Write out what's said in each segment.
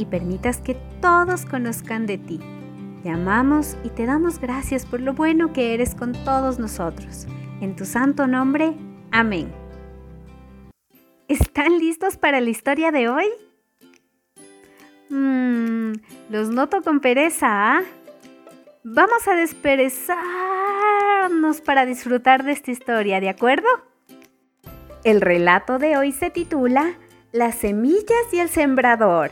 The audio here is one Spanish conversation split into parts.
y permitas que todos conozcan de ti. Te amamos y te damos gracias por lo bueno que eres con todos nosotros. En tu santo nombre, amén. ¿Están listos para la historia de hoy? Mmm, los noto con pereza, ¿ah? Vamos a desperezarnos para disfrutar de esta historia, ¿de acuerdo? El relato de hoy se titula Las semillas y el sembrador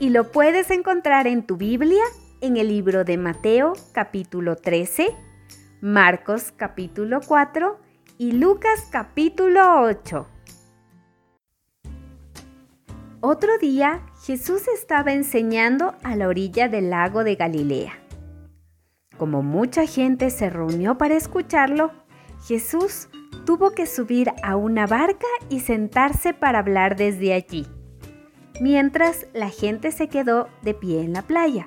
y lo puedes encontrar en tu Biblia en el libro de Mateo capítulo 13, Marcos capítulo 4 y Lucas capítulo 8. Otro día Jesús estaba enseñando a la orilla del lago de Galilea. Como mucha gente se reunió para escucharlo, Jesús tuvo que subir a una barca y sentarse para hablar desde allí mientras la gente se quedó de pie en la playa.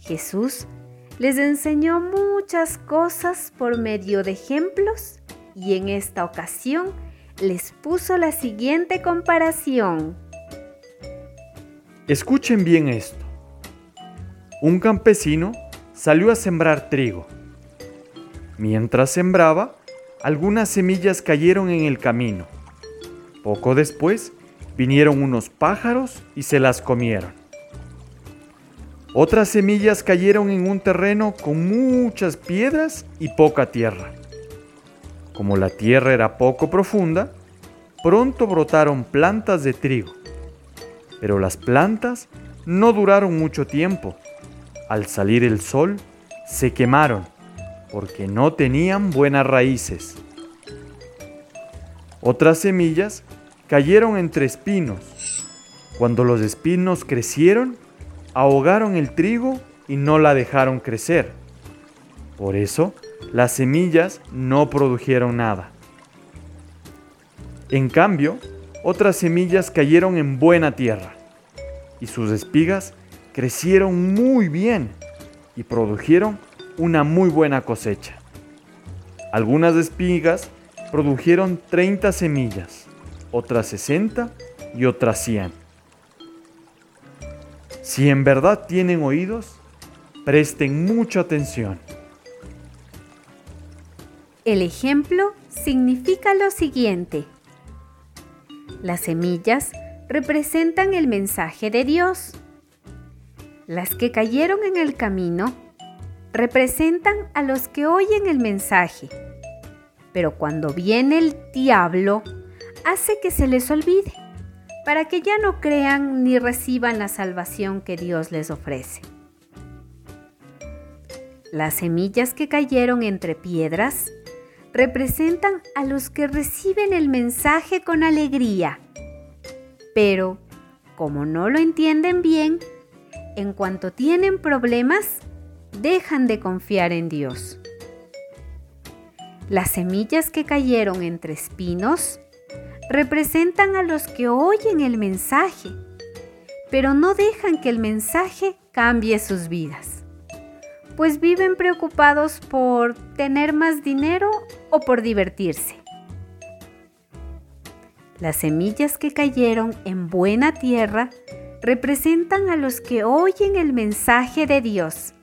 Jesús les enseñó muchas cosas por medio de ejemplos y en esta ocasión les puso la siguiente comparación. Escuchen bien esto. Un campesino salió a sembrar trigo. Mientras sembraba, algunas semillas cayeron en el camino. Poco después, Vinieron unos pájaros y se las comieron. Otras semillas cayeron en un terreno con muchas piedras y poca tierra. Como la tierra era poco profunda, pronto brotaron plantas de trigo. Pero las plantas no duraron mucho tiempo. Al salir el sol, se quemaron porque no tenían buenas raíces. Otras semillas cayeron entre espinos. Cuando los espinos crecieron, ahogaron el trigo y no la dejaron crecer. Por eso, las semillas no produjeron nada. En cambio, otras semillas cayeron en buena tierra y sus espigas crecieron muy bien y produjeron una muy buena cosecha. Algunas espigas produjeron 30 semillas otras 60 y otras 100. Si en verdad tienen oídos, presten mucha atención. El ejemplo significa lo siguiente. Las semillas representan el mensaje de Dios. Las que cayeron en el camino representan a los que oyen el mensaje. Pero cuando viene el diablo hace que se les olvide, para que ya no crean ni reciban la salvación que Dios les ofrece. Las semillas que cayeron entre piedras representan a los que reciben el mensaje con alegría, pero como no lo entienden bien, en cuanto tienen problemas, dejan de confiar en Dios. Las semillas que cayeron entre espinos representan a los que oyen el mensaje, pero no dejan que el mensaje cambie sus vidas, pues viven preocupados por tener más dinero o por divertirse. Las semillas que cayeron en buena tierra representan a los que oyen el mensaje de Dios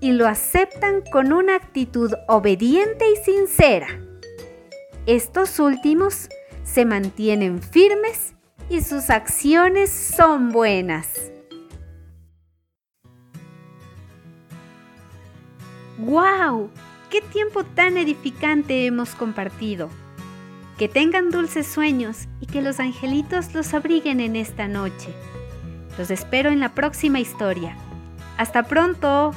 y lo aceptan con una actitud obediente y sincera. Estos últimos se mantienen firmes y sus acciones son buenas. ¡Wow! ¡Qué tiempo tan edificante hemos compartido! Que tengan dulces sueños y que los angelitos los abriguen en esta noche. Los espero en la próxima historia. ¡Hasta pronto!